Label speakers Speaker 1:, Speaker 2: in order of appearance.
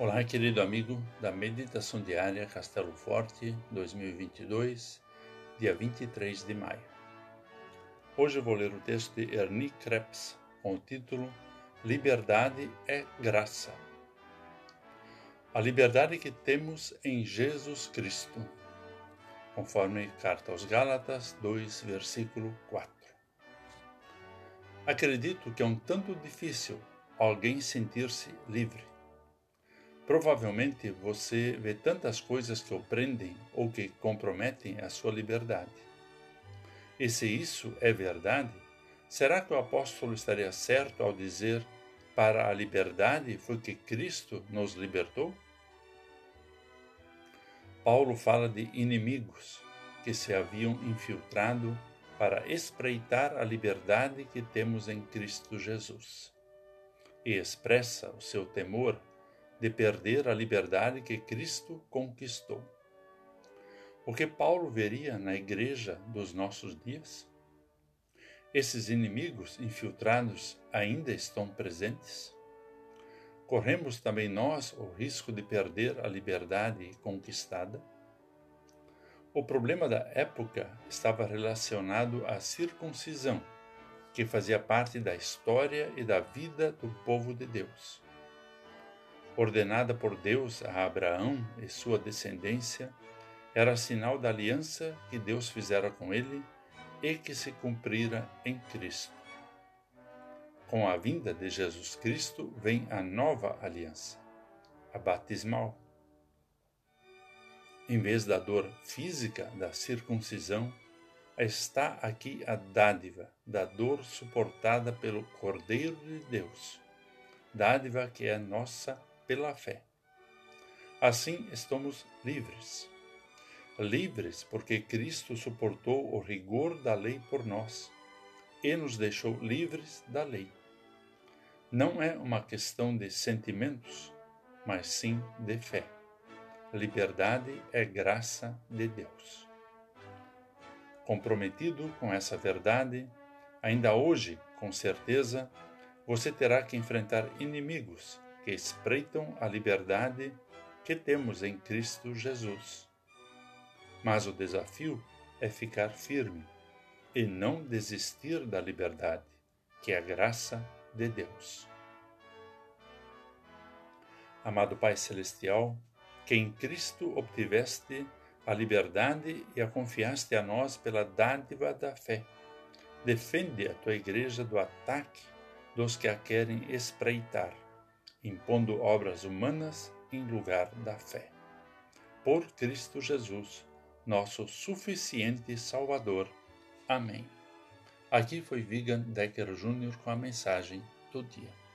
Speaker 1: Olá, querido amigo da Meditação Diária Castelo Forte 2022, dia 23 de maio. Hoje vou ler o texto de Ernie Krebs com o título Liberdade é Graça. A liberdade que temos em Jesus Cristo, conforme Carta aos Gálatas 2, versículo 4. Acredito que é um tanto difícil alguém sentir-se livre Provavelmente você vê tantas coisas que o prendem ou que comprometem a sua liberdade. E se isso é verdade, será que o apóstolo estaria certo ao dizer: para a liberdade foi que Cristo nos libertou? Paulo fala de inimigos que se haviam infiltrado para espreitar a liberdade que temos em Cristo Jesus. E expressa o seu temor de perder a liberdade que Cristo conquistou. O que Paulo veria na igreja dos nossos dias? Esses inimigos infiltrados ainda estão presentes? Corremos também nós o risco de perder a liberdade conquistada? O problema da época estava relacionado à circuncisão, que fazia parte da história e da vida do povo de Deus ordenada por Deus a Abraão e sua descendência, era sinal da aliança que Deus fizera com ele e que se cumprira em Cristo. Com a vinda de Jesus Cristo vem a nova aliança, a batismal. Em vez da dor física da circuncisão, está aqui a dádiva da dor suportada pelo Cordeiro de Deus, dádiva que é nossa pela fé. Assim estamos livres. Livres porque Cristo suportou o rigor da lei por nós e nos deixou livres da lei. Não é uma questão de sentimentos, mas sim de fé. Liberdade é graça de Deus. Comprometido com essa verdade, ainda hoje, com certeza, você terá que enfrentar inimigos que espreitam a liberdade que temos em Cristo Jesus. Mas o desafio é ficar firme e não desistir da liberdade, que é a graça de Deus. Amado Pai Celestial, que em Cristo obtiveste a liberdade e a confiaste a nós pela dádiva da fé. Defende a tua igreja do ataque dos que a querem espreitar impondo obras humanas em lugar da fé. Por Cristo Jesus, nosso suficiente Salvador. Amém. Aqui foi Vigan Decker Jr. com a mensagem do dia.